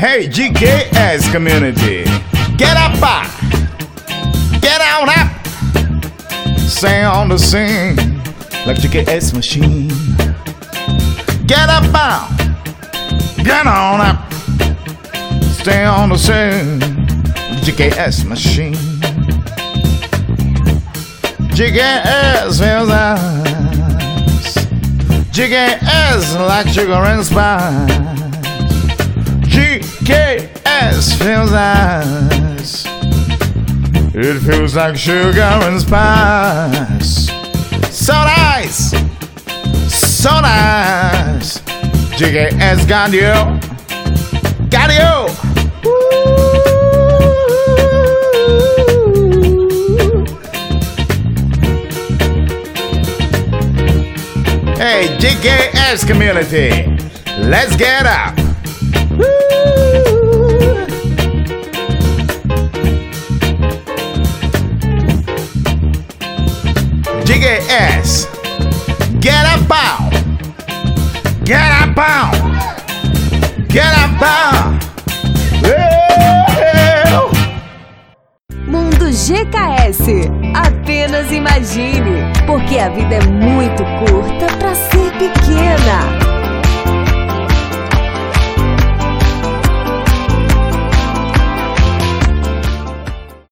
Hey, GKS community, get up, uh, get on up, sing on the scene. Like GKS machine. Get up, uh, get on up, stay on the scene, GKS machine. GKS feels us, GKS like sugar and spice. GKS feels nice. It feels like sugar and spice. So nice, so nice. GKS got you, got you. Hey, GKS community, let's get up. GKS, get up bound, get up bound, get up bound. Mundo GKS. Apenas imagine, porque a vida é muito curta